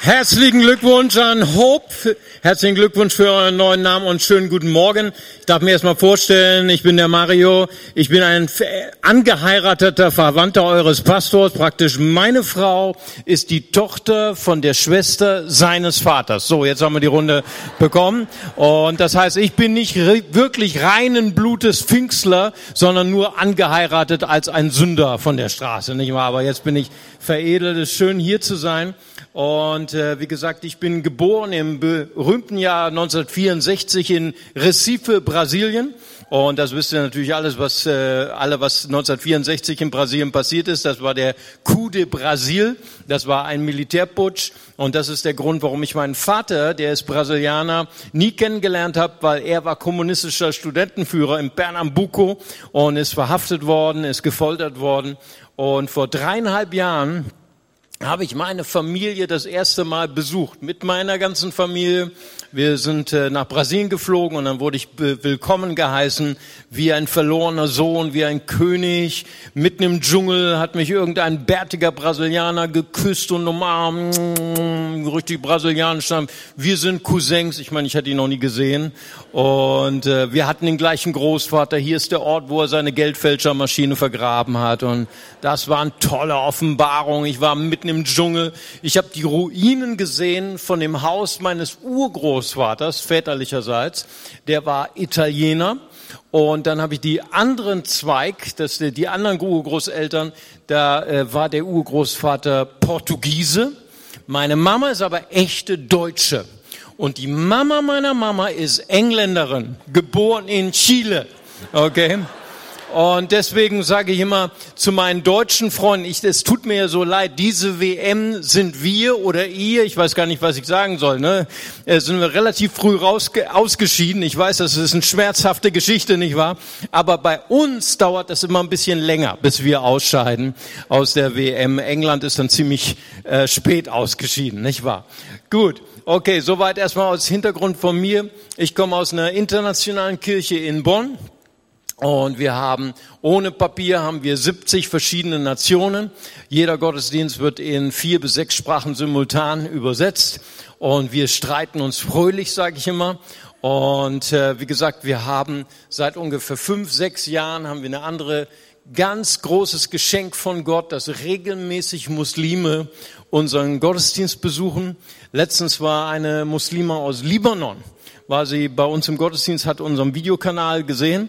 Herzlichen Glückwunsch an Hope. Herzlichen Glückwunsch für euren neuen Namen und schönen guten Morgen. Ich darf mir erstmal vorstellen, ich bin der Mario. Ich bin ein angeheirateter Verwandter eures Pastors. Praktisch meine Frau ist die Tochter von der Schwester seines Vaters. So, jetzt haben wir die Runde bekommen. Und das heißt, ich bin nicht wirklich reinen Blutes Pfingstler, sondern nur angeheiratet als ein Sünder von der Straße, nicht wahr? Aber jetzt bin ich veredelt. Es ist schön hier zu sein. Und äh, wie gesagt, ich bin geboren im berühmten Jahr 1964 in Recife, Brasilien. Und das wisst ihr natürlich alles, was äh, alle, was 1964 in Brasilien passiert ist. Das war der Coup de Brasil. Das war ein Militärputsch. Und das ist der Grund, warum ich meinen Vater, der ist Brasilianer, nie kennengelernt habe, weil er war kommunistischer Studentenführer in Pernambuco und ist verhaftet worden, ist gefoltert worden. Und vor dreieinhalb Jahren habe ich meine Familie das erste Mal besucht, mit meiner ganzen Familie. Wir sind äh, nach Brasilien geflogen und dann wurde ich willkommen geheißen, wie ein verlorener Sohn, wie ein König. Mitten im Dschungel hat mich irgendein bärtiger Brasilianer geküsst und umarmt, richtig brasilianisch. Wir sind Cousins, ich meine, ich hatte ihn noch nie gesehen. Und äh, wir hatten den gleichen Großvater. Hier ist der Ort, wo er seine Geldfälschermaschine vergraben hat. Und das war eine tolle Offenbarung. Ich war mitten im Dschungel. Ich habe die Ruinen gesehen von dem Haus meines Urgroßvaters, väterlicherseits. Der war Italiener. Und dann habe ich die anderen Zweig, das, die anderen Urgroßeltern, da äh, war der Urgroßvater Portugiese. Meine Mama ist aber echte Deutsche. Und die Mama meiner Mama ist Engländerin, geboren in Chile. Okay? Und deswegen sage ich immer zu meinen deutschen Freunden, ich, es tut mir ja so leid, diese WM sind wir oder ihr, ich weiß gar nicht, was ich sagen soll, ne? Äh, sind wir relativ früh raus, ausgeschieden. Ich weiß, das ist eine schmerzhafte Geschichte, nicht wahr? Aber bei uns dauert das immer ein bisschen länger, bis wir ausscheiden aus der WM. England ist dann ziemlich äh, spät ausgeschieden, nicht wahr? Gut. Okay, soweit erstmal aus Hintergrund von mir. Ich komme aus einer internationalen Kirche in Bonn. Und wir haben, ohne Papier haben wir 70 verschiedene Nationen. Jeder Gottesdienst wird in vier bis sechs Sprachen simultan übersetzt. Und wir streiten uns fröhlich, sage ich immer. Und äh, wie gesagt, wir haben seit ungefähr fünf, sechs Jahren haben wir eine andere ganz großes Geschenk von Gott, dass regelmäßig Muslime unseren Gottesdienst besuchen. Letztens war eine Muslima aus Libanon, war sie bei uns im Gottesdienst, hat unseren Videokanal gesehen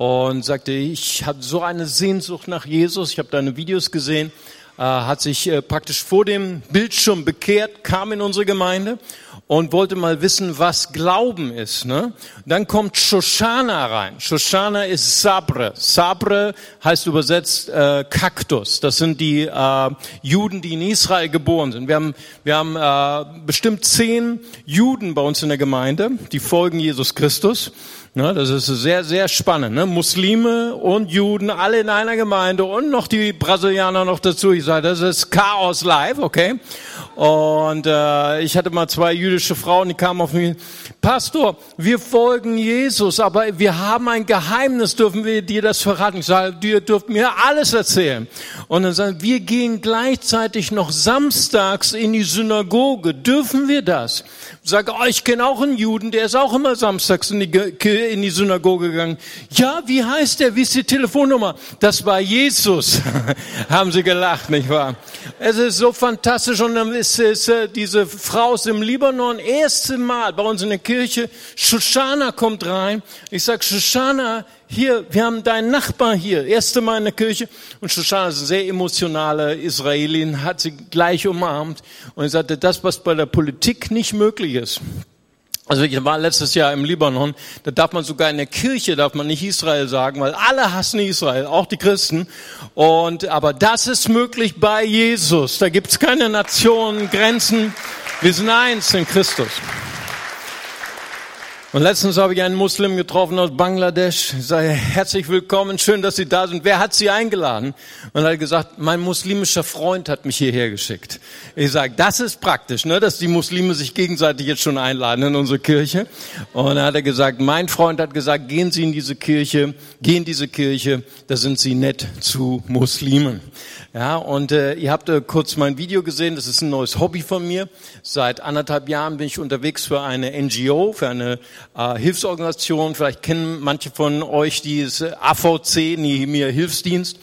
und sagte, ich habe so eine Sehnsucht nach Jesus, ich habe deine Videos gesehen, äh, hat sich äh, praktisch vor dem Bildschirm bekehrt, kam in unsere Gemeinde und wollte mal wissen, was Glauben ist. Ne? Dann kommt Shoshana rein. Shoshana ist Sabre. Sabre heißt übersetzt äh, Kaktus. Das sind die äh, Juden, die in Israel geboren sind. Wir haben, wir haben äh, bestimmt zehn Juden bei uns in der Gemeinde, die folgen Jesus Christus. Ne, das ist sehr, sehr spannend. Ne? Muslime und Juden, alle in einer Gemeinde und noch die Brasilianer noch dazu. Ich sage, das ist Chaos live, okay? Und äh, ich hatte mal zwei jüdische Frauen, die kamen auf mich, Pastor, wir folgen Jesus, aber wir haben ein Geheimnis, dürfen wir dir das verraten? Ich sage, ihr dürft mir alles erzählen. Und dann sagen, wir gehen gleichzeitig noch samstags in die Synagoge. Dürfen wir das? Ich sage, oh, ich kenne auch einen Juden, der ist auch immer samstags in die, in die Synagoge gegangen. Ja, wie heißt der? Wie ist die Telefonnummer? Das war Jesus. haben sie gelacht, nicht wahr? Es ist so fantastisch und dann ist es äh, diese Frau aus dem Libanon, erste Mal bei uns in der Kirche. Shoshana kommt rein. Ich sag, Shoshana, hier, wir haben deinen Nachbar hier, erste Mal in der Kirche. Und Shoshana ist eine sehr emotionale Israelin, hat sie gleich umarmt. Und sagte, das, was bei der Politik nicht möglich ist, also ich war letztes Jahr im Libanon, da darf man sogar in der Kirche, darf man nicht Israel sagen, weil alle hassen Israel, auch die Christen. Und, aber das ist möglich bei Jesus. Da gibt's keine Nationen, Grenzen. Wir sind eins in Christus. Und letztens habe ich einen Muslim getroffen aus Bangladesch. Ich sage, herzlich willkommen, schön, dass Sie da sind. Wer hat Sie eingeladen? Und er hat gesagt, mein muslimischer Freund hat mich hierher geschickt. Ich sage, das ist praktisch, ne, dass die Muslime sich gegenseitig jetzt schon einladen in unsere Kirche. Und dann hat er gesagt, mein Freund hat gesagt, gehen Sie in diese Kirche, gehen diese Kirche, da sind Sie nett zu Muslimen. Ja, und äh, ihr habt äh, kurz mein Video gesehen, das ist ein neues Hobby von mir. Seit anderthalb Jahren bin ich unterwegs für eine NGO, für eine äh, Hilfsorganisation. Vielleicht kennen manche von euch dieses AVC, Nehemiah Hilfsdienst.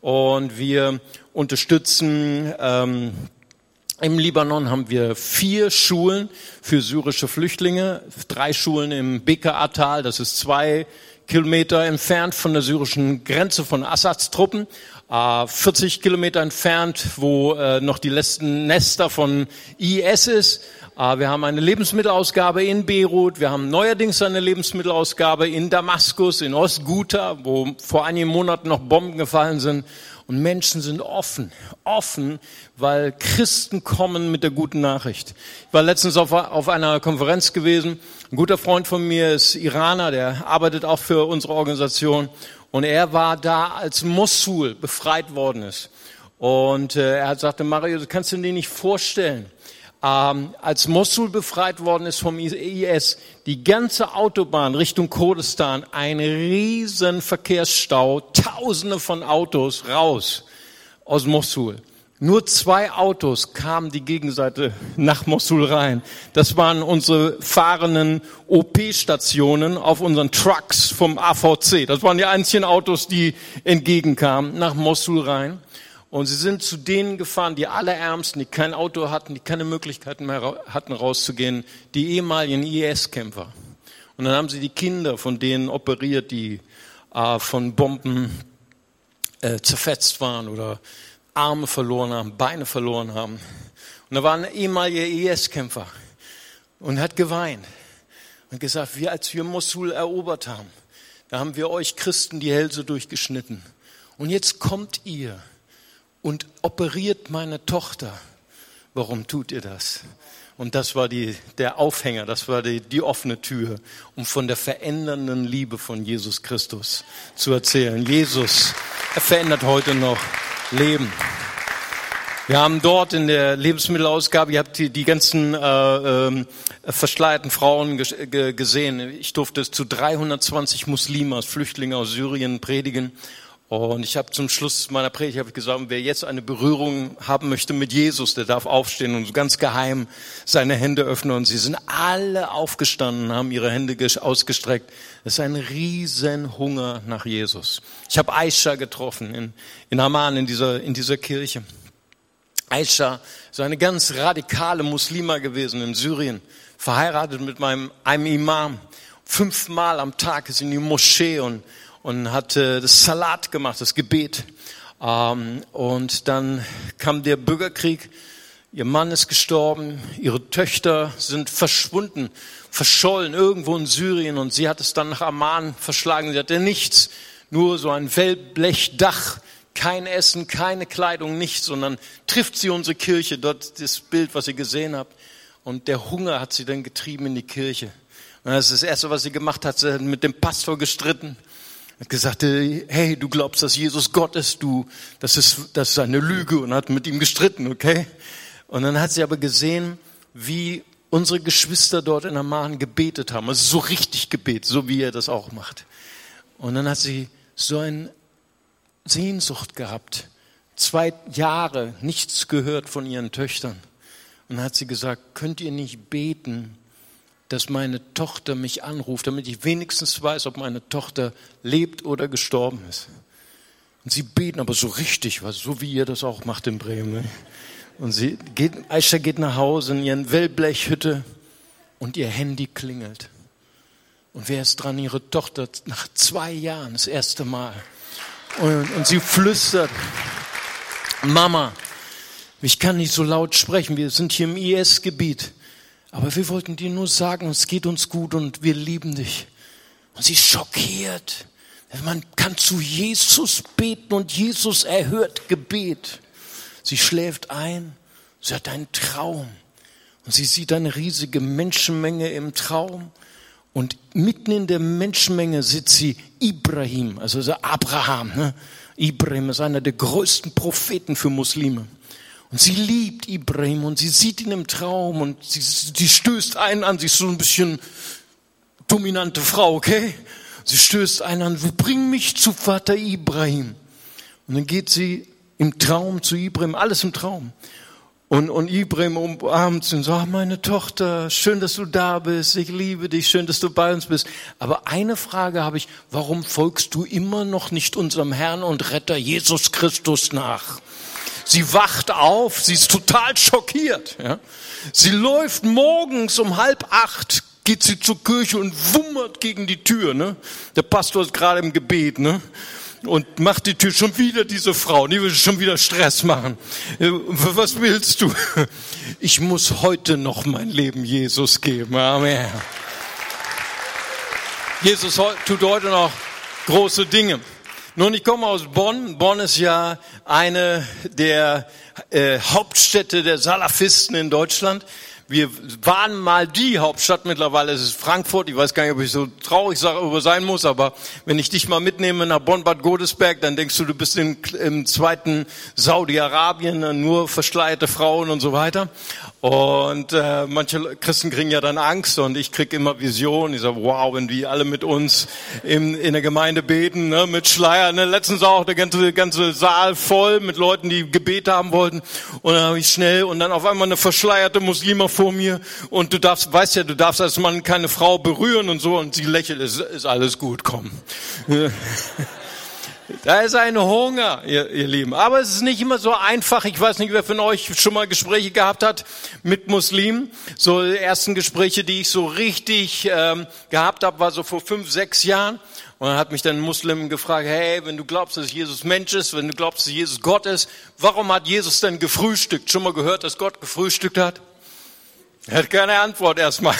Und wir unterstützen ähm, im Libanon haben wir vier Schulen für syrische Flüchtlinge, drei Schulen im Bekaa-Tal, das ist zwei Kilometer entfernt von der syrischen Grenze von Assads Truppen 40 Kilometer entfernt, wo äh, noch die letzten Nester von IS ist. Wir haben eine Lebensmittelausgabe in Beirut. Wir haben neuerdings eine Lebensmittelausgabe in Damaskus, in Ostguta, wo vor einigen Monaten noch Bomben gefallen sind. Und Menschen sind offen, offen, weil Christen kommen mit der guten Nachricht. Ich war letztens auf, auf einer Konferenz gewesen. Ein guter Freund von mir ist Iraner, der arbeitet auch für unsere Organisation. Und er war da, als Mosul befreit worden ist. Und äh, er sagte, Mario, du kannst dir nicht vorstellen, ähm, als Mosul befreit worden ist vom IS, die ganze Autobahn Richtung Kurdistan, ein riesen Verkehrsstau, tausende von Autos raus aus Mosul. Nur zwei Autos kamen die Gegenseite nach Mosul rein. Das waren unsere fahrenden OP-Stationen auf unseren Trucks vom AVC. Das waren die einzigen Autos, die entgegenkamen nach Mosul rein. Und sie sind zu denen gefahren, die allerärmsten, die kein Auto hatten, die keine Möglichkeiten mehr hatten rauszugehen, die ehemaligen IS-Kämpfer. Und dann haben sie die Kinder von denen operiert, die äh, von Bomben äh, zerfetzt waren oder Arme verloren haben, Beine verloren haben. Und da war ein ehemaliger IS-Kämpfer und hat geweint und gesagt, wir als wir Mosul erobert haben, da haben wir euch Christen die Hälse durchgeschnitten. Und jetzt kommt ihr und operiert meine Tochter. Warum tut ihr das? Und das war die, der Aufhänger, das war die, die offene Tür, um von der verändernden Liebe von Jesus Christus zu erzählen. Jesus, er verändert heute noch Leben. Wir haben dort in der Lebensmittelausgabe, ihr habt die, die ganzen äh, äh, verschleierten Frauen gesehen. Ich durfte zu 320 Muslime als Flüchtlinge aus Syrien predigen. Und ich habe zum Schluss meiner Predigt hab ich gesagt, wer jetzt eine Berührung haben möchte mit Jesus, der darf aufstehen und ganz geheim seine Hände öffnen. Und sie sind alle aufgestanden, haben ihre Hände ausgestreckt. Das ist ein Riesenhunger nach Jesus. Ich habe Aisha getroffen in, in Amman, in dieser, in dieser Kirche. Aisha ist eine ganz radikale Muslima gewesen in Syrien, verheiratet mit meinem, einem Imam. Fünfmal am Tag ist in die Moschee und, und hat das Salat gemacht, das Gebet. Ähm, und dann kam der Bürgerkrieg. Ihr Mann ist gestorben, ihre Töchter sind verschwunden, verschollen irgendwo in Syrien und sie hat es dann nach Amman verschlagen. Sie hatte nichts, nur so ein Wellblechdach, kein Essen, keine Kleidung, nichts, sondern trifft sie unsere Kirche, dort das Bild, was ihr gesehen habt. Und der Hunger hat sie dann getrieben in die Kirche. Und das ist das Erste, was sie gemacht hat, sie hat mit dem Pastor gestritten hat gesagt, hey, du glaubst, dass Jesus Gott ist, du, das ist, das ist eine Lüge und hat mit ihm gestritten, okay? Und dann hat sie aber gesehen, wie unsere Geschwister dort in Amman gebetet haben. Also so richtig gebetet, so wie er das auch macht. Und dann hat sie so eine Sehnsucht gehabt. Zwei Jahre nichts gehört von ihren Töchtern. Und dann hat sie gesagt, könnt ihr nicht beten, dass meine Tochter mich anruft, damit ich wenigstens weiß, ob meine Tochter lebt oder gestorben ist. Und sie beten aber so richtig, so wie ihr das auch macht in Bremen. Ne? Und sie geht, Aisha geht nach Hause in ihren Wellblechhütte und ihr Handy klingelt. Und wer ist dran? Ihre Tochter nach zwei Jahren, das erste Mal. Und, und sie flüstert, Mama, ich kann nicht so laut sprechen, wir sind hier im IS-Gebiet. Aber wir wollten dir nur sagen, es geht uns gut und wir lieben dich. Und sie ist schockiert. Man kann zu Jesus beten und Jesus erhört Gebet. Sie schläft ein, sie hat einen Traum und sie sieht eine riesige Menschenmenge im Traum Und mitten in der Menschenmenge sitzt sie Ibrahim, also Abraham. Ne? Ibrahim ist einer der größten Propheten für Muslime. Und sie liebt Ibrahim und sie sieht ihn im Traum und sie, sie stößt einen an. Sie ist so ein bisschen dominante Frau, okay? Sie stößt einen an, bring mich zu Vater Ibrahim. Und dann geht sie im Traum zu Ibrahim, alles im Traum. Und, und Ibrahim umarmt sie und sagt, meine Tochter, schön, dass du da bist, ich liebe dich, schön, dass du bei uns bist. Aber eine Frage habe ich, warum folgst du immer noch nicht unserem Herrn und Retter Jesus Christus nach? Sie wacht auf, sie ist total schockiert. Ja? Sie läuft morgens um halb acht, geht sie zur Kirche und wummert gegen die Tür. Ne? Der Pastor ist gerade im Gebet. Ne? und macht die Tür schon wieder diese Frau, die will schon wieder Stress machen. Äh, was willst du? Ich muss heute noch mein Leben Jesus geben. Amen. Jesus tut heute noch große Dinge. Nun, ich komme aus Bonn. Bonn ist ja eine der äh, Hauptstädte der Salafisten in Deutschland wir waren mal die Hauptstadt, mittlerweile ist es Frankfurt. Ich weiß gar nicht, ob ich so traurig darüber sein muss, aber wenn ich dich mal mitnehme nach Bonn-Bad Godesberg, dann denkst du, du bist in, im zweiten Saudi-Arabien, nur verschleierte Frauen und so weiter. Und äh, manche Christen kriegen ja dann Angst und ich krieg immer Visionen. Ich sage, wow, wenn die alle mit uns in, in der Gemeinde beten, ne, mit Schleier. Ne? Letztens auch der ganze, ganze Saal voll mit Leuten, die Gebet haben wollten. Und dann habe ich schnell und dann auf einmal eine verschleierte Muslima vor mir und du darfst, weißt ja, du darfst als Mann keine Frau berühren und so und sie lächelt, ist, ist alles gut, komm. Da ist ein Hunger, ihr, ihr Lieben. Aber es ist nicht immer so einfach. Ich weiß nicht, wer von euch schon mal Gespräche gehabt hat mit Muslimen. So die ersten Gespräche, die ich so richtig ähm, gehabt habe, war so vor fünf, sechs Jahren. Und dann hat mich dann ein Muslim gefragt, hey, wenn du glaubst, dass Jesus Mensch ist, wenn du glaubst, dass Jesus Gott ist, warum hat Jesus denn gefrühstückt? Schon mal gehört, dass Gott gefrühstückt hat? Er hat keine Antwort erstmal.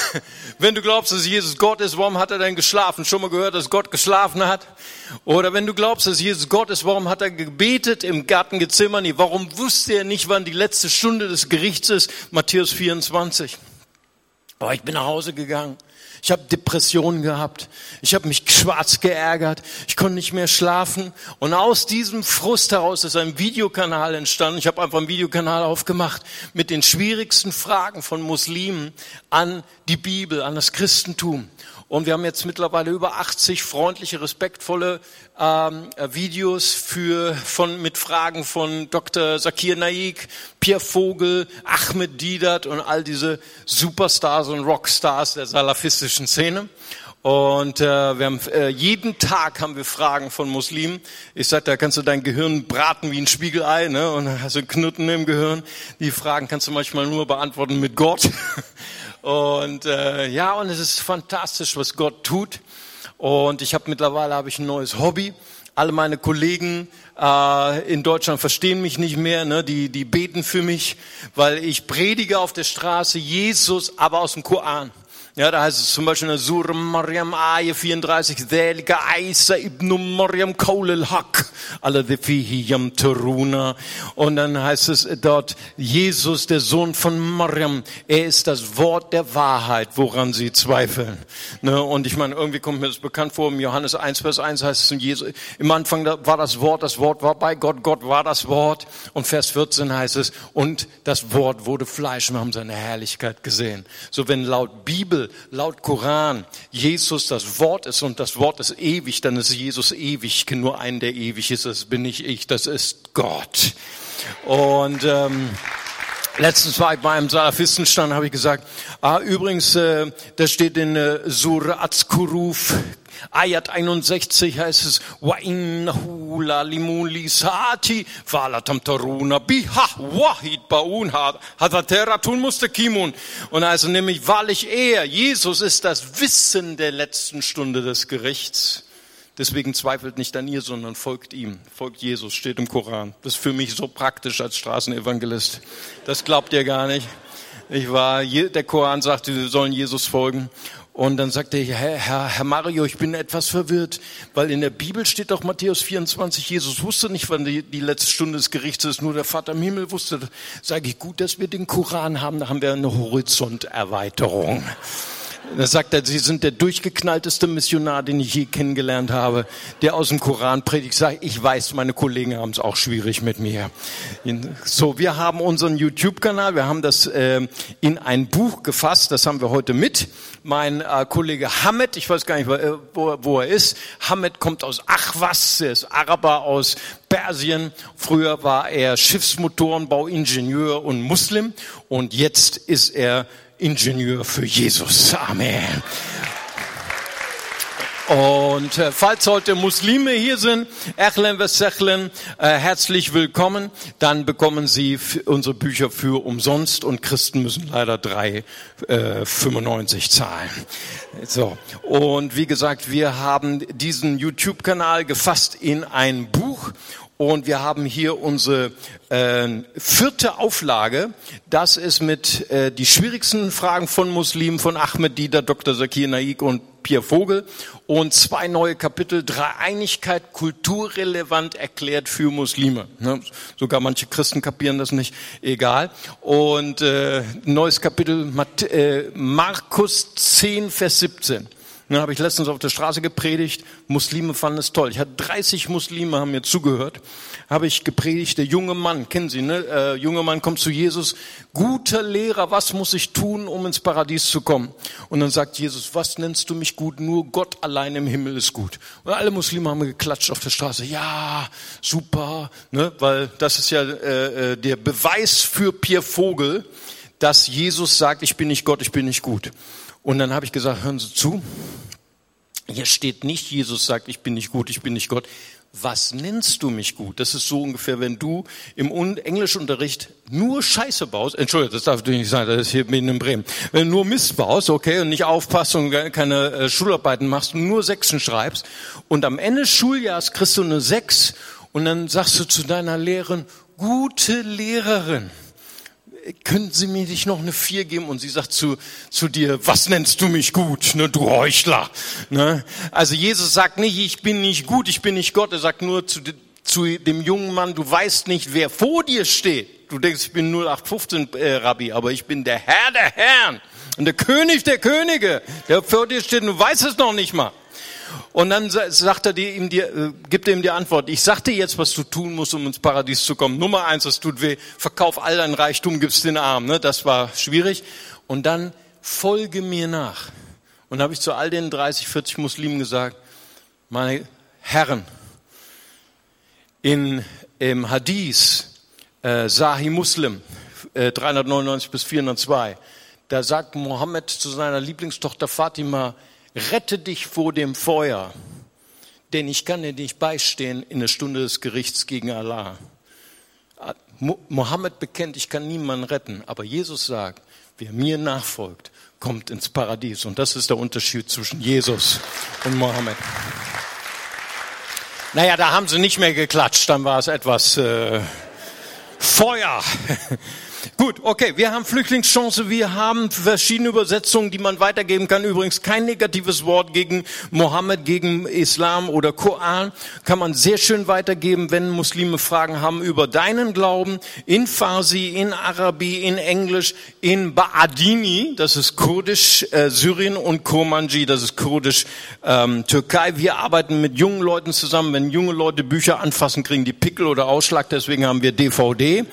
Wenn du glaubst, dass Jesus Gott ist, warum hat er denn geschlafen? Schon mal gehört, dass Gott geschlafen hat? Oder wenn du glaubst, dass Jesus Gott ist, warum hat er gebetet im Garten Gethsemane? Warum wusste er nicht, wann die letzte Stunde des Gerichts ist? Matthäus 24. Aber ich bin nach Hause gegangen ich habe Depressionen gehabt. Ich habe mich schwarz geärgert. Ich konnte nicht mehr schlafen. Und aus diesem Frust heraus ist ein Videokanal entstanden. Ich habe einfach einen Videokanal aufgemacht mit den schwierigsten Fragen von Muslimen an die Bibel, an das Christentum. Und wir haben jetzt mittlerweile über 80 freundliche, respektvolle ähm, Videos für, von, mit Fragen von Dr. Zakir Naik, Pierre Vogel, Ahmed Didat und all diese Superstars und Rockstars der salafistischen Szene. Und äh, wir haben äh, jeden Tag haben wir Fragen von Muslimen. Ich sag, da kannst du dein Gehirn braten wie ein Spiegelei, ne? Und hast du Knutten im Gehirn. Die Fragen kannst du manchmal nur beantworten mit Gott. Und äh, ja, und es ist fantastisch, was Gott tut. Und ich habe mittlerweile habe ich ein neues Hobby. Alle meine Kollegen äh, in Deutschland verstehen mich nicht mehr, ne? die, die beten für mich, weil ich predige auf der Straße Jesus, aber aus dem Koran. Ja, da heißt es zum Beispiel in der Surah Maryam Ayah 34, Delika Aisa ibn Maryam Kaulil Haq, fihi yam teruna. Und dann heißt es dort, Jesus, der Sohn von Maryam, er ist das Wort der Wahrheit, woran sie zweifeln. Ne? Und ich meine, irgendwie kommt mir das bekannt vor, im Johannes 1, Vers 1 heißt es, Jesus, im Anfang war das Wort, das Wort war bei Gott, Gott war das Wort. Und Vers 14 heißt es, und das Wort wurde Fleisch, wir haben seine Herrlichkeit gesehen. So wenn laut Bibel laut Koran Jesus das Wort ist und das Wort ist ewig, dann ist Jesus ewig. Nur einen, der ewig ist, das bin nicht ich, das ist Gott. Und ähm, Letztens war ich bei einem Salafistenstand, habe ich gesagt, ah, übrigens, äh, das steht in äh, Surah Az-Kuruf, Ayat 61 heißt es, wa innahu la limulisati falatam taruna biha wahid baun hadateratun mustakimun. Und also nämlich wahrlich er, Jesus ist das Wissen der letzten Stunde des Gerichts. Deswegen zweifelt nicht an ihr, sondern folgt ihm. Folgt Jesus, steht im Koran. Das ist für mich so praktisch als Straßenevangelist. Das glaubt ihr gar nicht. Ich war, der Koran sagte, wir sollen Jesus folgen. Und dann sagte er, Herr, Herr, Herr Mario, ich bin etwas verwirrt, weil in der Bibel steht doch Matthäus 24, Jesus wusste nicht, wann die, die letzte Stunde des Gerichts ist, nur der Vater im Himmel wusste. Sage ich, gut, dass wir den Koran haben, da haben wir eine Horizonterweiterung. Da sagt er, Sie sind der durchgeknallteste Missionar, den ich je kennengelernt habe, der aus dem Koran predigt. Sag, ich weiß, meine Kollegen haben es auch schwierig mit mir. So, wir haben unseren YouTube-Kanal, wir haben das äh, in ein Buch gefasst, das haben wir heute mit. Mein äh, Kollege Hamed, ich weiß gar nicht, wo, wo er ist. Hamed kommt aus Achwas, er ist Araber aus Persien. Früher war er Schiffsmotorenbauingenieur und Muslim und jetzt ist er Ingenieur für Jesus. Amen. Und äh, falls heute Muslime hier sind, Echlen Vesechlen, äh, herzlich willkommen. Dann bekommen Sie unsere Bücher für umsonst und Christen müssen leider drei äh, 95 zahlen. So und wie gesagt, wir haben diesen YouTube-Kanal gefasst in ein Buch und wir haben hier unsere äh, vierte Auflage. Das ist mit äh, die schwierigsten Fragen von Muslimen von Ahmed Dieter, Dr. Zakir Naik und Pierre Vogel. Und zwei neue Kapitel, Dreieinigkeit kulturrelevant erklärt für Muslime. Ne? Sogar manche Christen kapieren das nicht, egal. Und äh, neues Kapitel, Mat äh, Markus 10, Vers 17. Dann habe ich letztens auf der Straße gepredigt. Muslime fanden es toll. Ich hatte 30 Muslime, haben mir zugehört. Habe ich gepredigt. Der junge Mann, kennen Sie, ne? Äh, junge Mann kommt zu Jesus. Guter Lehrer, was muss ich tun, um ins Paradies zu kommen? Und dann sagt Jesus, was nennst du mich gut? Nur Gott allein im Himmel ist gut. Und alle Muslime haben geklatscht auf der Straße. Ja, super, ne? Weil das ist ja äh, äh der Beweis für Pierre Vogel, dass Jesus sagt, ich bin nicht Gott, ich bin nicht gut. Und dann habe ich gesagt, hören Sie zu, hier steht nicht, Jesus sagt, ich bin nicht gut, ich bin nicht Gott. Was nennst du mich gut? Das ist so ungefähr, wenn du im Englischunterricht nur Scheiße baust. Entschuldigung, das darf natürlich nicht sein, das ist hier in Bremen. Wenn du nur Mist baust, okay, und nicht aufpasst und keine äh, Schularbeiten machst und nur Sechsen schreibst und am Ende des Schuljahres kriegst du eine Sechs und dann sagst du zu deiner Lehrerin, gute Lehrerin können Sie mir nicht noch eine Vier geben? Und sie sagt zu, zu dir, was nennst du mich gut, ne, du Heuchler. Ne? Also Jesus sagt nicht, ich bin nicht gut, ich bin nicht Gott. Er sagt nur zu, zu dem jungen Mann, du weißt nicht, wer vor dir steht. Du denkst, ich bin 0815 äh, Rabbi, aber ich bin der Herr der Herren und der König der Könige, der vor dir steht. Du weißt es noch nicht mal. Und dann sagt er dir, ihm dir, äh, gibt er ihm die Antwort, ich sag dir jetzt, was du tun musst, um ins Paradies zu kommen. Nummer eins, das tut weh, verkauf all dein Reichtum, gib's den Arm. Ne? Das war schwierig. Und dann folge mir nach. Und habe ich zu all den 30, 40 Muslimen gesagt, meine Herren, in, im Hadith, äh, Sahih Muslim, äh, 399 bis 402, da sagt Mohammed zu seiner Lieblingstochter Fatima, rette dich vor dem Feuer, denn ich kann dir nicht beistehen in der Stunde des Gerichts gegen Allah. Mohammed bekennt, ich kann niemanden retten, aber Jesus sagt, wer mir nachfolgt, kommt ins Paradies. Und das ist der Unterschied zwischen Jesus und Mohammed. Naja, da haben sie nicht mehr geklatscht, dann war es etwas äh, Feuer. Gut, okay, wir haben Flüchtlingschance, wir haben verschiedene Übersetzungen, die man weitergeben kann. Übrigens kein negatives Wort gegen Mohammed, gegen Islam oder Koran. Kann man sehr schön weitergeben, wenn Muslime Fragen haben über deinen Glauben. In Farsi, in Arabi, in Englisch, in Baadini, das ist Kurdisch, äh, Syrien und Kurmanji, das ist Kurdisch, ähm, Türkei. Wir arbeiten mit jungen Leuten zusammen. Wenn junge Leute Bücher anfassen, kriegen die Pickel oder Ausschlag. Deswegen haben wir DVD.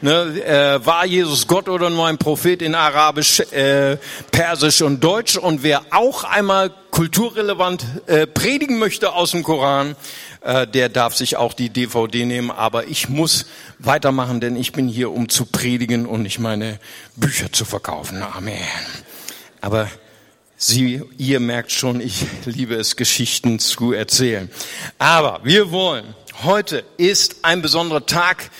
Ne, äh, war Jesus Gott oder nur ein Prophet in Arabisch, äh, Persisch und Deutsch. Und wer auch einmal kulturrelevant äh, predigen möchte aus dem Koran, äh, der darf sich auch die DVD nehmen. Aber ich muss weitermachen, denn ich bin hier, um zu predigen und nicht meine Bücher zu verkaufen. Amen. Aber Sie, ihr merkt schon, ich liebe es, Geschichten zu erzählen. Aber wir wollen, heute ist ein besonderer Tag.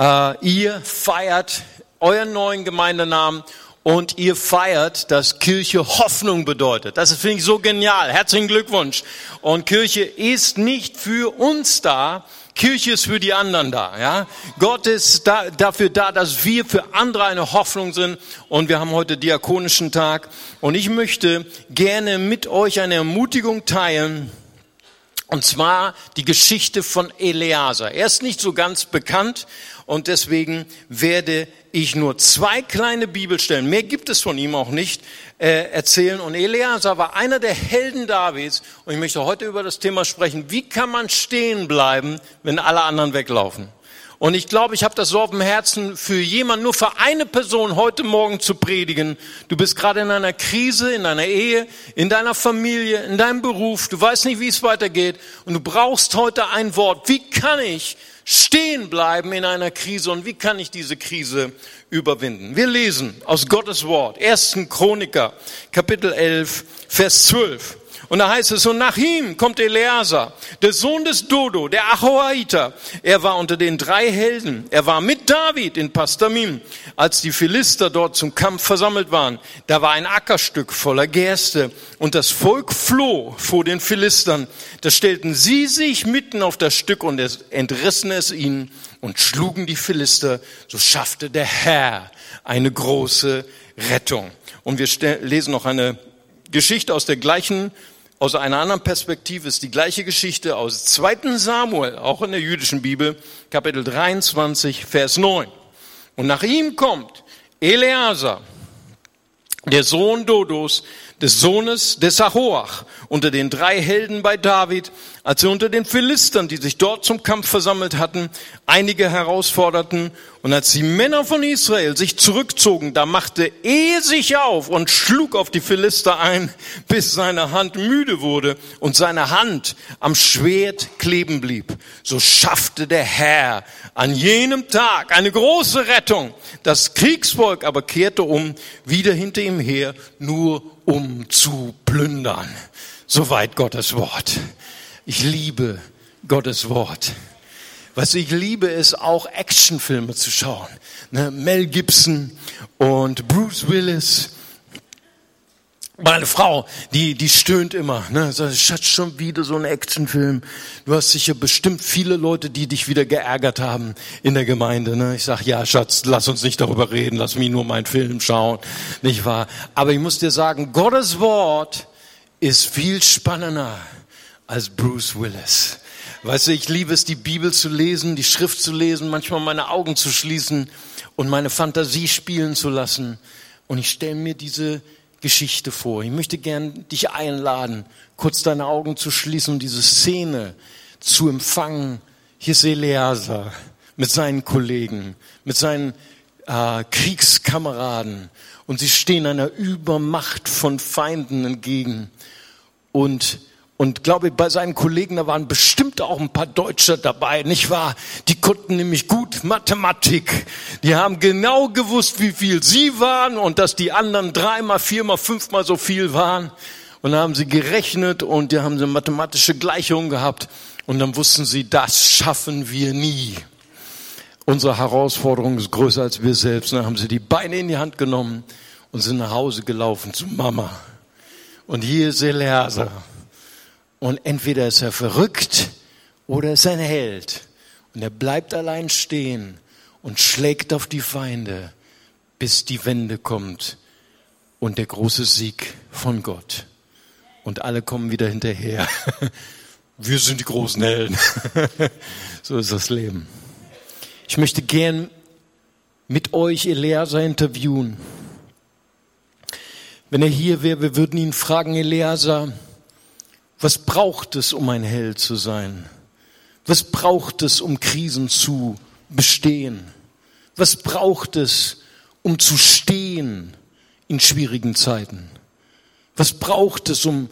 Äh, ihr feiert euren neuen Gemeindenamen und ihr feiert, dass Kirche Hoffnung bedeutet. Das finde ich so genial. Herzlichen Glückwunsch. Und Kirche ist nicht für uns da, Kirche ist für die anderen da, ja. Gott ist da, dafür da, dass wir für andere eine Hoffnung sind. Und wir haben heute diakonischen Tag. Und ich möchte gerne mit euch eine Ermutigung teilen. Und zwar die Geschichte von Eleazar. Er ist nicht so ganz bekannt und deswegen werde ich nur zwei kleine Bibelstellen, mehr gibt es von ihm auch nicht, äh, erzählen. Und Eleazar war einer der Helden Davids und ich möchte heute über das Thema sprechen, wie kann man stehen bleiben, wenn alle anderen weglaufen. Und ich glaube, ich habe das so auf dem Herzen, für jemand, nur für eine Person heute Morgen zu predigen. Du bist gerade in einer Krise, in deiner Ehe, in deiner Familie, in deinem Beruf. Du weißt nicht, wie es weitergeht. Und du brauchst heute ein Wort. Wie kann ich stehen bleiben in einer Krise und wie kann ich diese Krise überwinden? Wir lesen aus Gottes Wort, 1. Chroniker, Kapitel 11, Vers 12. Und da heißt es, und nach ihm kommt Eleazar, der Sohn des Dodo, der Achoaiter. Er war unter den drei Helden. Er war mit David in Pastamim, als die Philister dort zum Kampf versammelt waren. Da war ein Ackerstück voller Gerste und das Volk floh vor den Philistern. Da stellten sie sich mitten auf das Stück und entrissen es ihnen und schlugen die Philister. So schaffte der Herr eine große Rettung. Und wir lesen noch eine Geschichte aus der gleichen aus einer anderen Perspektive ist die gleiche Geschichte aus 2. Samuel, auch in der jüdischen Bibel, Kapitel 23, Vers 9. Und nach ihm kommt Eleazar, der Sohn Dodos, des Sohnes des Ahoach, unter den drei Helden bei David, als sie unter den Philistern, die sich dort zum Kampf versammelt hatten, einige herausforderten. Und als die Männer von Israel sich zurückzogen, da machte er sich auf und schlug auf die Philister ein, bis seine Hand müde wurde und seine Hand am Schwert kleben blieb. So schaffte der Herr an jenem Tag eine große Rettung. Das Kriegsvolk aber kehrte um, wieder hinter ihm her, nur um zu plündern. Soweit Gottes Wort. Ich liebe Gottes Wort. Was ich liebe, ist auch Actionfilme zu schauen. Ne? Mel Gibson und Bruce Willis. Meine Frau, die, die stöhnt immer. Ne? Sagt, Schatz, schon wieder so ein Actionfilm. Du hast sicher bestimmt viele Leute, die dich wieder geärgert haben in der Gemeinde. Ne? Ich sag, ja, Schatz, lass uns nicht darüber reden. Lass mich nur meinen Film schauen. Nicht wahr? Aber ich muss dir sagen, Gottes Wort ist viel spannender als Bruce Willis. Weißt du, ich liebe es, die Bibel zu lesen, die Schrift zu lesen, manchmal meine Augen zu schließen und meine Fantasie spielen zu lassen. Und ich stelle mir diese Geschichte vor. Ich möchte gern dich einladen, kurz deine Augen zu schließen und diese Szene zu empfangen. Hier ist Eleazar mit seinen Kollegen, mit seinen äh, Kriegskameraden und sie stehen einer Übermacht von Feinden entgegen und und glaube, bei seinen Kollegen, da waren bestimmt auch ein paar Deutsche dabei, nicht wahr? Die konnten nämlich gut Mathematik. Die haben genau gewusst, wie viel sie waren und dass die anderen dreimal, viermal, fünfmal so viel waren. Und dann haben sie gerechnet und die haben sie mathematische Gleichungen gehabt. Und dann wussten sie, das schaffen wir nie. Unsere Herausforderung ist größer als wir selbst. Und dann haben sie die Beine in die Hand genommen und sind nach Hause gelaufen zu Mama. Und hier ist Eleazar. Und entweder ist er verrückt oder ist er ein Held. Und er bleibt allein stehen und schlägt auf die Feinde, bis die Wende kommt und der große Sieg von Gott. Und alle kommen wieder hinterher. Wir sind die großen Helden. So ist das Leben. Ich möchte gern mit euch Eleazar interviewen. Wenn er hier wäre, wir würden ihn fragen, Eleazar, was braucht es, um ein Held zu sein? Was braucht es, um Krisen zu bestehen? Was braucht es, um zu stehen in schwierigen Zeiten? Was braucht es, um,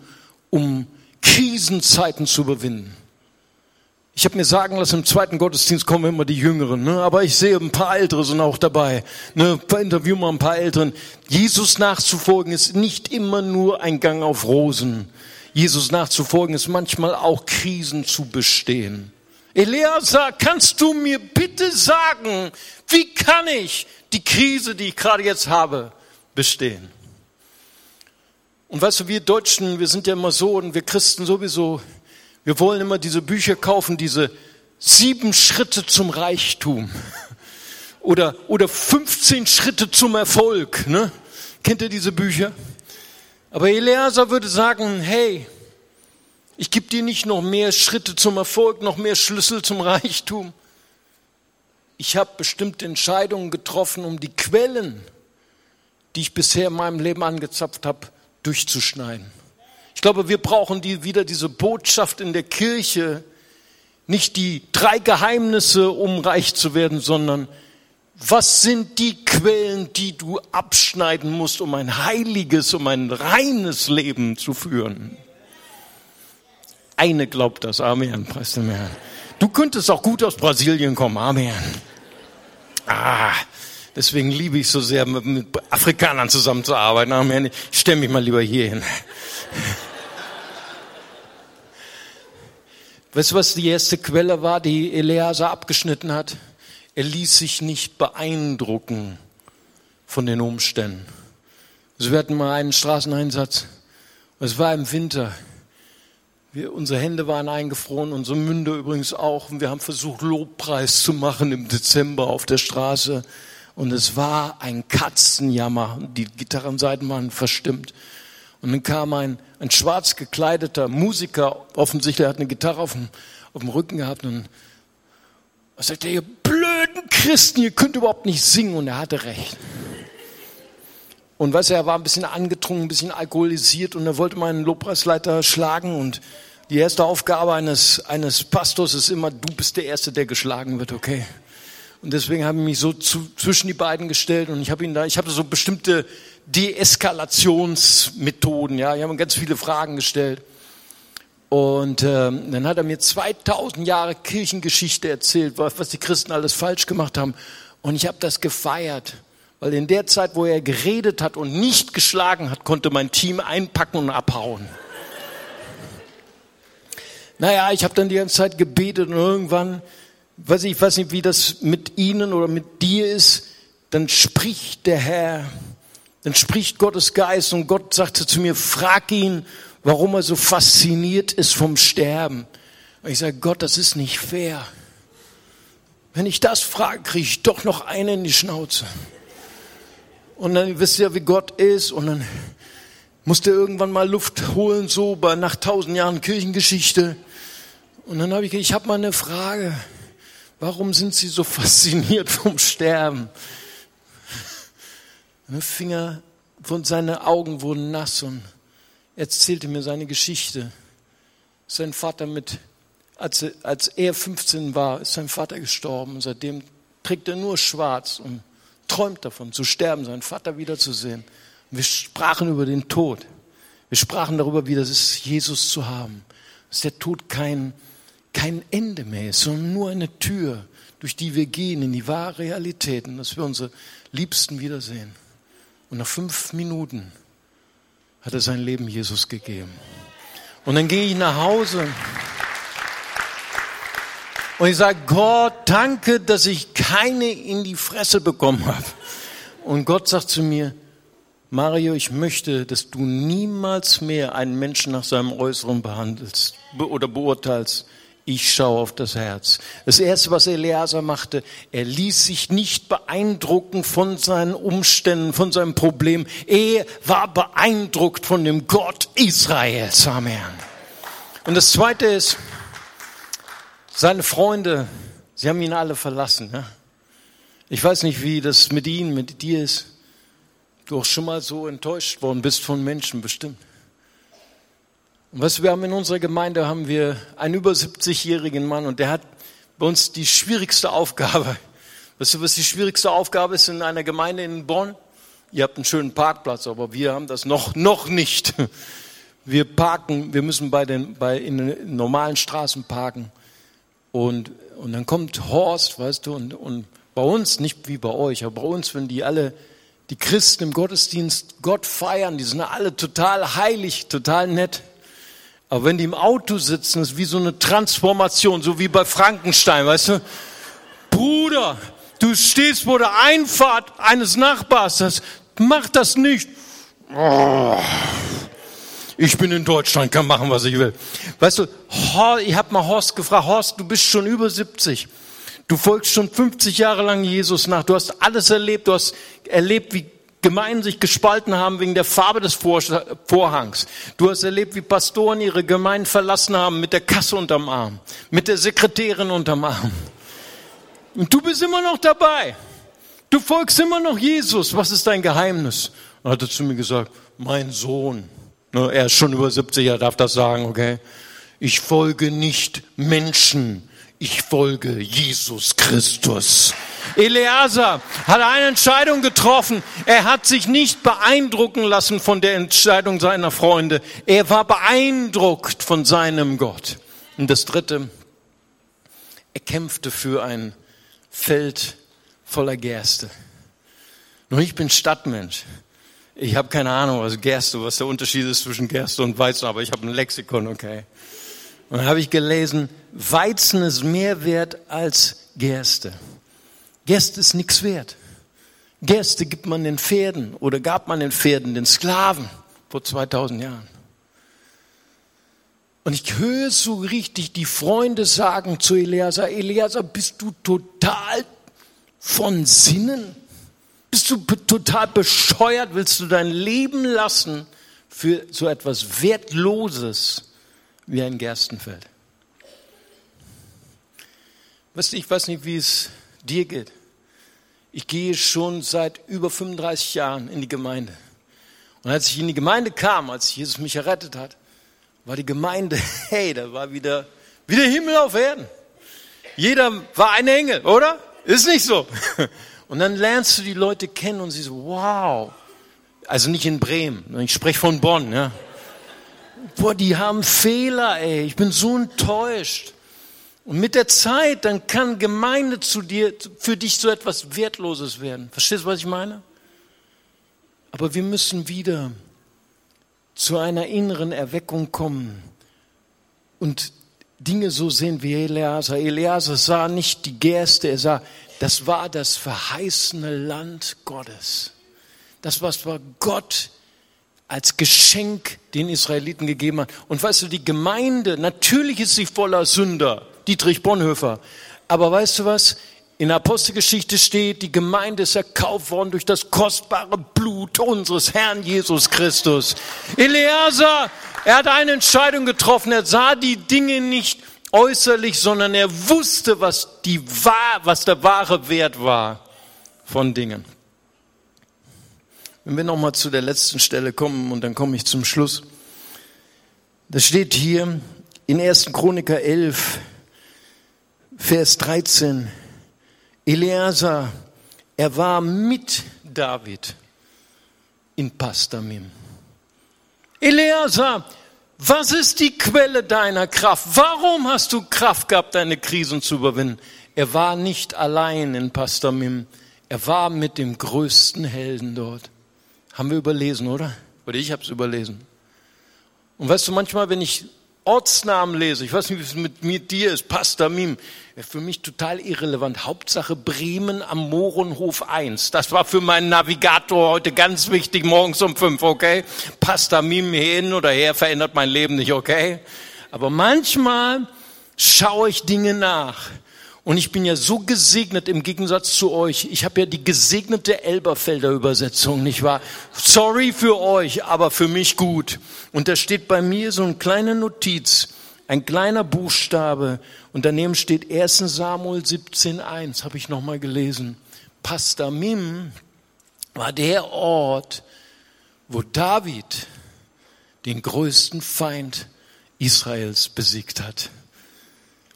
um Krisenzeiten zu überwinden? Ich habe mir sagen lassen, im zweiten Gottesdienst kommen immer die Jüngeren, ne? aber ich sehe ein paar Ältere sind auch dabei. Ne? Interviewen wir ein paar Älteren. Jesus nachzufolgen ist nicht immer nur ein Gang auf Rosen. Jesus nachzufolgen ist manchmal auch Krisen zu bestehen. Eleazar, kannst du mir bitte sagen, wie kann ich die Krise, die ich gerade jetzt habe, bestehen? Und weißt du, wir Deutschen, wir sind ja immer so und wir Christen sowieso, wir wollen immer diese Bücher kaufen, diese sieben Schritte zum Reichtum oder, oder 15 Schritte zum Erfolg. Ne? Kennt ihr diese Bücher? Aber Eleazar würde sagen, hey, Ich gebe dir nicht noch mehr Schritte zum Erfolg, noch mehr Schlüssel zum Reichtum. Ich habe bestimmte Entscheidungen getroffen, um die Quellen, die ich bisher in meinem Leben angezapft habe, durchzuschneiden. Ich glaube, wir brauchen die, wieder diese Botschaft in der Kirche, nicht die drei Geheimnisse, um reich zu werden, sondern was sind die Quellen, die du abschneiden musst, um ein heiliges, um ein reines Leben zu führen? Eine glaubt das. Amen. Preis dem Herrn. Du könntest auch gut aus Brasilien kommen. Amen. Ah, deswegen liebe ich so sehr, mit, Afrikanern zusammenzuarbeiten. Amen. Ich stelle mich mal lieber hier hin. Weißt du, was die erste Quelle war, die Eleazar abgeschnitten hat? Er ließ sich nicht beeindrucken von den Umständen. Also wir hatten mal einen Straßeneinsatz. Es war im Winter. Wir, unsere Hände waren eingefroren, unsere Münder übrigens auch. Und wir haben versucht, Lobpreis zu machen im Dezember auf der Straße. Und es war ein Katzenjammer. Die Gitarrenseiten waren verstimmt. Und dann kam ein, ein schwarz gekleideter Musiker, offensichtlich hat eine Gitarre auf dem, auf dem Rücken gehabt. Und er sagte, ihr blöden Christen, ihr könnt überhaupt nicht singen. Und er hatte recht. Und weißt du, er war ein bisschen angetrunken, ein bisschen alkoholisiert und er wollte meinen Lobpreisleiter schlagen. Und die erste Aufgabe eines, eines Pastors ist immer, du bist der Erste, der geschlagen wird, okay? Und deswegen habe ich mich so zu, zwischen die beiden gestellt und ich habe ihn da, ich habe so bestimmte Deeskalationsmethoden, ja, ich habe ganz viele Fragen gestellt. Und ähm, dann hat er mir 2000 Jahre Kirchengeschichte erzählt, was, die Christen alles falsch gemacht haben. Und ich habe das gefeiert. Weil in der Zeit, wo er geredet hat und nicht geschlagen hat, konnte mein Team einpacken und abhauen. Naja, ich habe dann die ganze Zeit gebetet und irgendwann, weiß ich, ich weiß nicht, wie das mit Ihnen oder mit dir ist, dann spricht der Herr, dann spricht Gottes Geist und Gott sagte zu mir, frag ihn, warum er so fasziniert ist vom Sterben. Und ich sage, Gott, das ist nicht fair. Wenn ich das frage, kriege ich doch noch einen in die Schnauze. Und dann wisst ihr, wie Gott ist. Und dann musste irgendwann mal Luft holen, so bei, nach tausend Jahren Kirchengeschichte. Und dann habe ich, ich habe mal eine Frage. Warum sind Sie so fasziniert vom Sterben? Finger seine Augen wurden nass und er erzählte mir seine Geschichte. Sein Vater mit, als, als er 15 war, ist sein Vater gestorben und seitdem trägt er nur schwarz und träumt davon, zu sterben, seinen Vater wiederzusehen. Und wir sprachen über den Tod. Wir sprachen darüber, wie das ist, Jesus zu haben. Dass der Tod kein, kein Ende mehr ist, sondern nur eine Tür, durch die wir gehen in die wahre Realität und dass wir unsere Liebsten wiedersehen. Und nach fünf Minuten hat er sein Leben Jesus gegeben. Und dann gehe ich nach Hause. Und ich sage, Gott, danke, dass ich keine in die Fresse bekommen habe. Und Gott sagt zu mir, Mario, ich möchte, dass du niemals mehr einen Menschen nach seinem Äußeren behandelst oder beurteilst. Ich schaue auf das Herz. Das erste, was Eleazar machte, er ließ sich nicht beeindrucken von seinen Umständen, von seinem Problem. Er war beeindruckt von dem Gott Israels. Amen. Und das zweite ist, seine Freunde, sie haben ihn alle verlassen. Ja? Ich weiß nicht, wie das mit ihnen, mit dir ist. Du auch schon mal so enttäuscht worden bist von Menschen, bestimmt. Und was wir haben in unserer Gemeinde, haben wir einen über 70-jährigen Mann und der hat bei uns die schwierigste Aufgabe. Weißt du, was die schwierigste Aufgabe ist in einer Gemeinde in Bonn? Ihr habt einen schönen Parkplatz, aber wir haben das noch, noch nicht. Wir parken, wir müssen bei den, bei, in den normalen Straßen parken. Und, und dann kommt Horst, weißt du, und, und bei uns, nicht wie bei euch, aber bei uns, wenn die alle, die Christen im Gottesdienst Gott feiern, die sind alle total heilig, total nett. Aber wenn die im Auto sitzen, ist wie so eine Transformation, so wie bei Frankenstein, weißt du? Bruder, du stehst vor der Einfahrt eines Nachbars, das, mach das nicht. Oh ich bin in Deutschland, kann machen, was ich will. Weißt du, ich habe mal Horst gefragt, Horst, du bist schon über 70. Du folgst schon 50 Jahre lang Jesus nach. Du hast alles erlebt. Du hast erlebt, wie Gemeinden sich gespalten haben wegen der Farbe des Vorhangs. Du hast erlebt, wie Pastoren ihre Gemeinden verlassen haben mit der Kasse unterm Arm, mit der Sekretärin unterm Arm. Und du bist immer noch dabei. Du folgst immer noch Jesus. Was ist dein Geheimnis? Und hat er zu mir gesagt, mein Sohn. Er ist schon über 70, er darf das sagen, okay? Ich folge nicht Menschen, ich folge Jesus Christus. Eleazar hat eine Entscheidung getroffen. Er hat sich nicht beeindrucken lassen von der Entscheidung seiner Freunde. Er war beeindruckt von seinem Gott. Und das Dritte, er kämpfte für ein Feld voller Gerste. Nun, ich bin Stadtmensch. Ich habe keine Ahnung, was Gerste, was der Unterschied ist zwischen Gerste und Weizen, aber ich habe ein Lexikon, okay. Und dann habe ich gelesen, Weizen ist mehr wert als Gerste. Gerste ist nichts wert. Gerste gibt man den Pferden oder gab man den Pferden, den Sklaven vor 2000 Jahren. Und ich höre so richtig die Freunde sagen zu Eliasa, Eliasa, bist du total von Sinnen? Bist du total bescheuert? Willst du dein Leben lassen für so etwas Wertloses? wie ein Gerstenfeld. Weißt du, ich weiß nicht, wie es dir geht. Ich gehe schon seit über 35 Jahren in die Gemeinde. Und als ich in die Gemeinde kam, als Jesus mich errettet hat, war die Gemeinde, hey, da war wieder, wieder Himmel auf Erden. Jeder war ein Engel, oder? Ist nicht so. Und dann lernst du die Leute kennen und sie so, wow. Also nicht in Bremen, ich spreche von Bonn, ja boah, die haben Fehler, ey, ich bin so enttäuscht. Und mit der Zeit, dann kann Gemeinde zu dir, für dich so etwas Wertloses werden. Verstehst du, was ich meine? Aber wir müssen wieder zu einer inneren Erweckung kommen und Dinge so sehen wie Eleazar. Eleazar sah nicht die Gerste, er sah, das war das verheißene Land Gottes. Das was war Gott als Geschenk den Israeliten gegeben hat. Und weißt du, die Gemeinde, natürlich ist sie voller Sünder, Dietrich Bonhoeffer. Aber weißt du was? In der Apostelgeschichte steht, die Gemeinde ist erkauft worden durch das kostbare Blut unseres Herrn Jesus Christus. Eleazar, er hat eine Entscheidung getroffen. Er sah die Dinge nicht äußerlich, sondern er wusste, was, die, was der wahre Wert war von Dingen. Wenn wir nochmal zu der letzten Stelle kommen und dann komme ich zum Schluss. Das steht hier in 1. Chroniker 11, Vers 13. Eleazar, er war mit David in Pastamim. Eleazar, was ist die Quelle deiner Kraft? Warum hast du Kraft gehabt, deine Krisen zu überwinden? Er war nicht allein in Pastamim. Er war mit dem größten Helden dort. Haben wir überlesen, oder? Oder ich habe es überlesen. Und weißt du, manchmal, wenn ich Ortsnamen lese, ich weiß nicht, wie es mit, mit dir ist, Pastamim, für mich total irrelevant. Hauptsache Bremen am Mohrenhof 1. Das war für meinen Navigator heute ganz wichtig, morgens um 5, okay? Pastamim hin oder her verändert mein Leben nicht, okay? Aber manchmal schaue ich Dinge nach und ich bin ja so gesegnet im Gegensatz zu euch. Ich habe ja die gesegnete Elberfelder Übersetzung, nicht wahr? Sorry für euch, aber für mich gut. Und da steht bei mir so eine kleine Notiz, ein kleiner Buchstabe und daneben steht 1 Samuel 17.1, habe ich nochmal gelesen. Pastamim war der Ort, wo David den größten Feind Israels besiegt hat.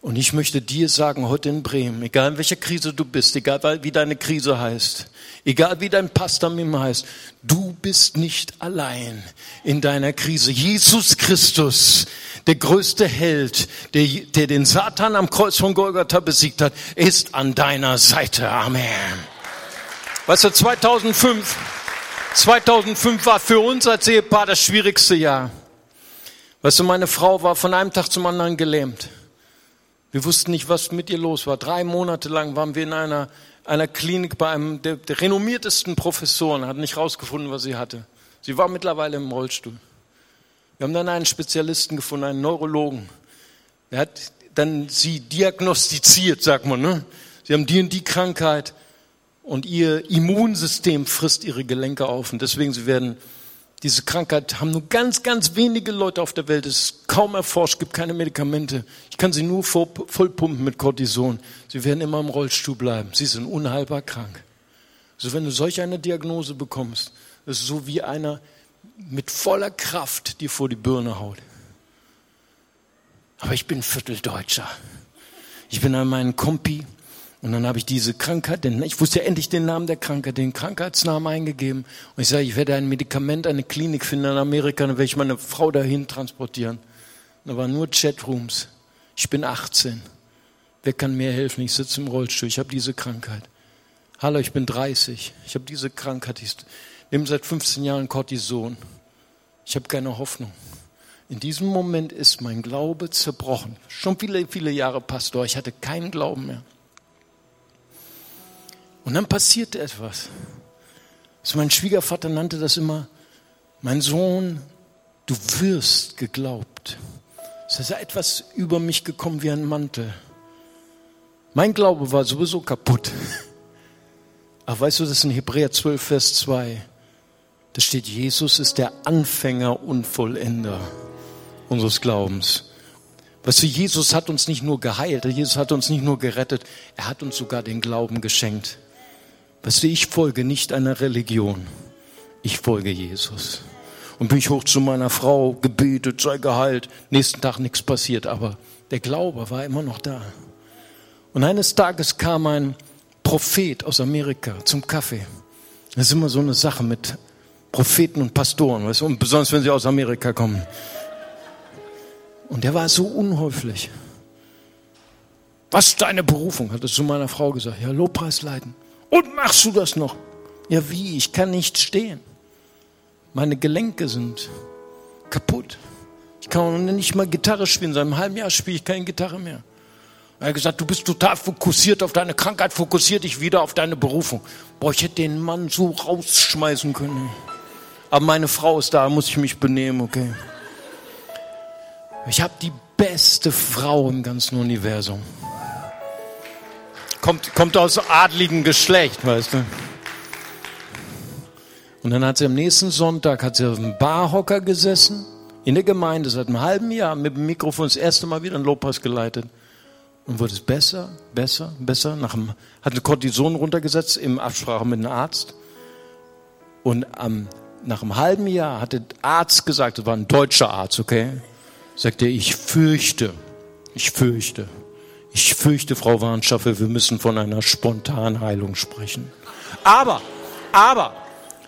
Und ich möchte dir sagen, heute in Bremen, egal in welcher Krise du bist, egal wie deine Krise heißt, egal wie dein Pastamim heißt, du bist nicht allein in deiner Krise. Jesus Christus, der größte Held, der, der den Satan am Kreuz von Golgatha besiegt hat, ist an deiner Seite. Amen. Weißt du, 2005, 2005 war für uns als Ehepaar das schwierigste Jahr. Weißt du, meine Frau war von einem Tag zum anderen gelähmt. Wir wussten nicht, was mit ihr los war. Drei Monate lang waren wir in einer, einer Klinik bei einem der, der renommiertesten Professoren, hat nicht rausgefunden, was sie hatte. Sie war mittlerweile im Rollstuhl. Wir haben dann einen Spezialisten gefunden, einen Neurologen. Der hat dann sie diagnostiziert, sagt man. Ne? Sie haben die und die Krankheit. und ihr Immunsystem frisst ihre Gelenke auf und deswegen sie werden diese Krankheit haben nur ganz, ganz wenige Leute auf der Welt. Es ist kaum erforscht, gibt keine Medikamente. Ich kann sie nur vollpumpen mit Cortison. Sie werden immer im Rollstuhl bleiben. Sie sind unheilbar krank. Also wenn du solch eine Diagnose bekommst, ist es so wie einer mit voller Kraft dir vor die Birne haut. Aber ich bin Vierteldeutscher. Ich bin an meinen Kompi und dann habe ich diese Krankheit, denn ich wusste ja endlich den Namen der Krankheit, den Krankheitsnamen eingegeben. Und ich sage, ich werde ein Medikament, eine Klinik finden in Amerika, dann werde ich meine Frau dahin transportieren. Und da waren nur Chatrooms. Ich bin 18. Wer kann mir helfen? Ich sitze im Rollstuhl. Ich habe diese Krankheit. Hallo, ich bin 30. Ich habe diese Krankheit. Ich nehme seit 15 Jahren Cortison. Ich habe keine Hoffnung. In diesem Moment ist mein Glaube zerbrochen. Schon viele, viele Jahre Pastor. Ich hatte keinen Glauben mehr. Und dann passierte etwas. Also mein Schwiegervater nannte das immer, mein Sohn, du wirst geglaubt. Es ist etwas über mich gekommen wie ein Mantel. Mein Glaube war sowieso kaputt. Aber weißt du, das ist in Hebräer 12, Vers 2. Da steht, Jesus ist der Anfänger und Vollender unseres Glaubens. Weißt du, Jesus hat uns nicht nur geheilt, Jesus hat uns nicht nur gerettet, er hat uns sogar den Glauben geschenkt. Weißt du, ich folge nicht einer Religion. Ich folge Jesus. Und bin ich hoch zu meiner Frau, gebetet, sei geheilt. Nächsten Tag nichts passiert, aber der Glaube war immer noch da. Und eines Tages kam ein Prophet aus Amerika zum Kaffee. Das ist immer so eine Sache mit Propheten und Pastoren, weißt du, und besonders wenn sie aus Amerika kommen. Und der war so unhäuflich. Was ist deine Berufung? Hat er zu meiner Frau gesagt. Ja, Lobpreis leiten. Und machst du das noch? Ja, wie? Ich kann nicht stehen. Meine Gelenke sind kaputt. Ich kann nicht mal Gitarre spielen. Seit einem halben Jahr spiele ich keine Gitarre mehr. Er hat gesagt, du bist total fokussiert auf deine Krankheit, fokussiert dich wieder auf deine Berufung. Boah, ich hätte den Mann so rausschmeißen können. Aber meine Frau ist da, muss ich mich benehmen, okay. Ich habe die beste Frau im ganzen Universum kommt, kommt aus adligem Geschlecht, weißt du. Und dann hat sie am nächsten Sonntag, hat sie auf einem Barhocker gesessen, in der Gemeinde, seit einem halben Jahr, mit dem Mikrofon das erste Mal wieder einen Lobpreis geleitet. Und wurde es besser, besser, besser. Nach dem, hat eine Cortison runtergesetzt im Absprache mit einem Arzt. Und am, nach einem halben Jahr hat der Arzt gesagt, das war ein deutscher Arzt, okay? Sagte, ich fürchte, ich fürchte, ich fürchte, Frau Warnschaffe, wir müssen von einer Spontanheilung sprechen. Aber, aber,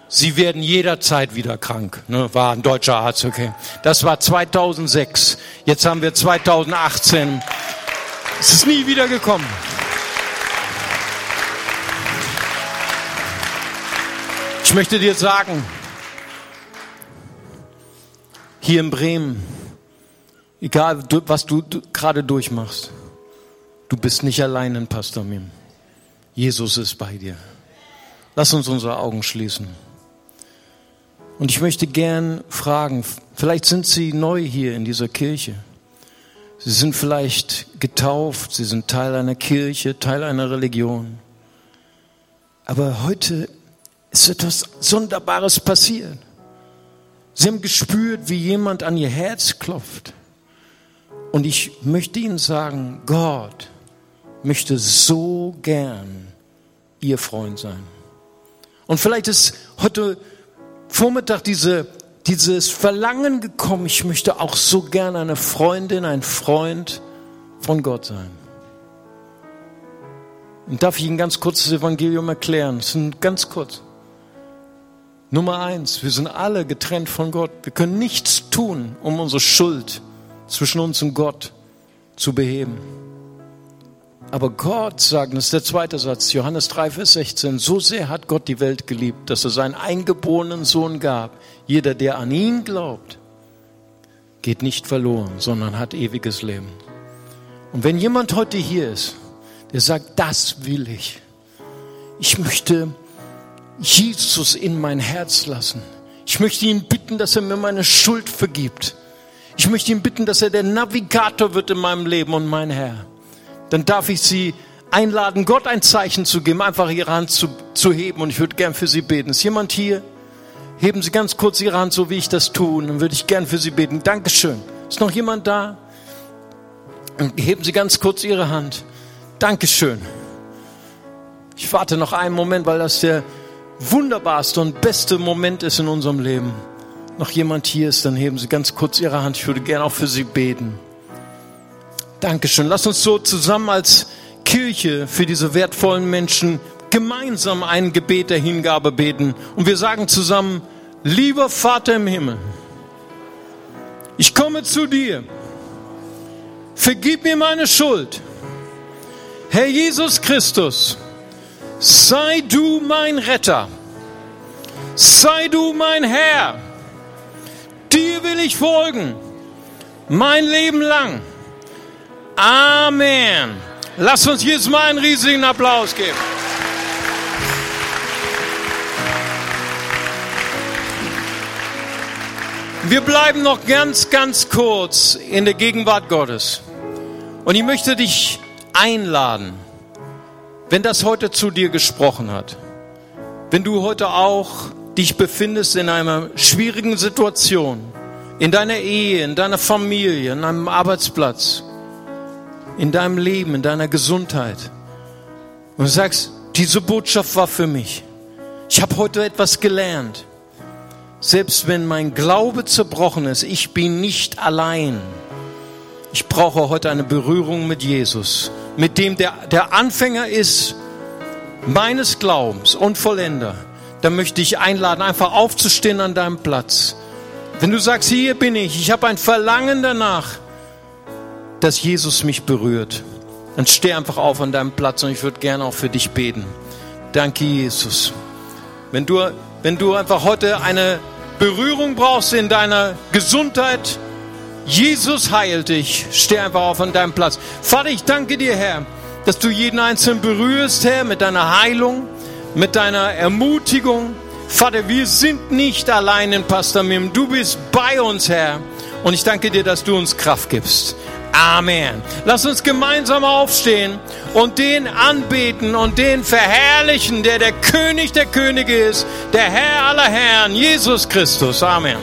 Sie werden jederzeit wieder krank. Ne, war ein deutscher Arzt, okay. Das war 2006. Jetzt haben wir 2018. Es ist nie wieder gekommen. Ich möchte dir sagen, hier in Bremen, egal was du gerade durchmachst, Du bist nicht allein in Pastor Mim. Jesus ist bei dir. Lass uns unsere Augen schließen. Und ich möchte gern fragen, vielleicht sind Sie neu hier in dieser Kirche. Sie sind vielleicht getauft, Sie sind Teil einer Kirche, Teil einer Religion. Aber heute ist etwas Sonderbares passiert. Sie haben gespürt, wie jemand an Ihr Herz klopft. Und ich möchte Ihnen sagen, Gott möchte so gern ihr Freund sein. Und vielleicht ist heute Vormittag diese, dieses Verlangen gekommen, ich möchte auch so gern eine Freundin, ein Freund von Gott sein. Und darf ich Ihnen ganz kurz das Evangelium erklären? Es sind ganz kurz. Nummer eins, wir sind alle getrennt von Gott. Wir können nichts tun, um unsere Schuld zwischen uns und Gott zu beheben. Aber Gott sagt, das ist der zweite Satz, Johannes 3, Vers 16, so sehr hat Gott die Welt geliebt, dass er seinen eingeborenen Sohn gab. Jeder, der an ihn glaubt, geht nicht verloren, sondern hat ewiges Leben. Und wenn jemand heute hier ist, der sagt, das will ich. Ich möchte Jesus in mein Herz lassen. Ich möchte ihn bitten, dass er mir meine Schuld vergibt. Ich möchte ihn bitten, dass er der Navigator wird in meinem Leben und mein Herr dann darf ich Sie einladen, Gott ein Zeichen zu geben, einfach ihre Hand zu, zu heben und ich würde gern für sie beten. Ist jemand hier? Heben Sie ganz kurz Ihre Hand, so wie ich das tue, dann würde ich gern für Sie beten. Dankeschön. Ist noch jemand da? Heben Sie ganz kurz Ihre Hand. Dankeschön. Ich warte noch einen Moment, weil das der wunderbarste und beste Moment ist in unserem Leben. Noch jemand hier ist, dann heben Sie ganz kurz Ihre Hand. Ich würde gerne auch für Sie beten. Dankeschön. Lass uns so zusammen als Kirche für diese wertvollen Menschen gemeinsam ein Gebet der Hingabe beten. Und wir sagen zusammen, lieber Vater im Himmel, ich komme zu dir. Vergib mir meine Schuld. Herr Jesus Christus, sei du mein Retter. Sei du mein Herr. Dir will ich folgen. Mein Leben lang. Amen. Lass uns jetzt mal einen riesigen Applaus geben. Wir bleiben noch ganz, ganz kurz in der Gegenwart Gottes. Und ich möchte dich einladen, wenn das heute zu dir gesprochen hat, wenn du heute auch dich befindest in einer schwierigen Situation, in deiner Ehe, in deiner Familie, in deinem Arbeitsplatz, in deinem Leben, in deiner Gesundheit, und sagst, diese Botschaft war für mich. Ich habe heute etwas gelernt selbst wenn mein Glaube zerbrochen ist, ich bin nicht allein. Ich brauche heute eine Berührung mit Jesus, mit dem der, der Anfänger ist meines Glaubens und Vollender. Da möchte ich einladen, einfach aufzustehen an deinem Platz. Wenn du sagst, hier bin ich, ich habe ein Verlangen danach, dass Jesus mich berührt, dann steh einfach auf an deinem Platz und ich würde gerne auch für dich beten. Danke, Jesus. Wenn du wenn du einfach heute eine Berührung brauchst in deiner Gesundheit, Jesus heilt dich. Steh einfach auf an deinem Platz. Vater, ich danke dir, Herr, dass du jeden Einzelnen berührst, Herr, mit deiner Heilung, mit deiner Ermutigung. Vater, wir sind nicht allein in Pastor Mim. Du bist bei uns, Herr. Und ich danke dir, dass du uns Kraft gibst. Amen. Lass uns gemeinsam aufstehen und den anbeten und den verherrlichen, der der König der Könige ist, der Herr aller Herren, Jesus Christus. Amen.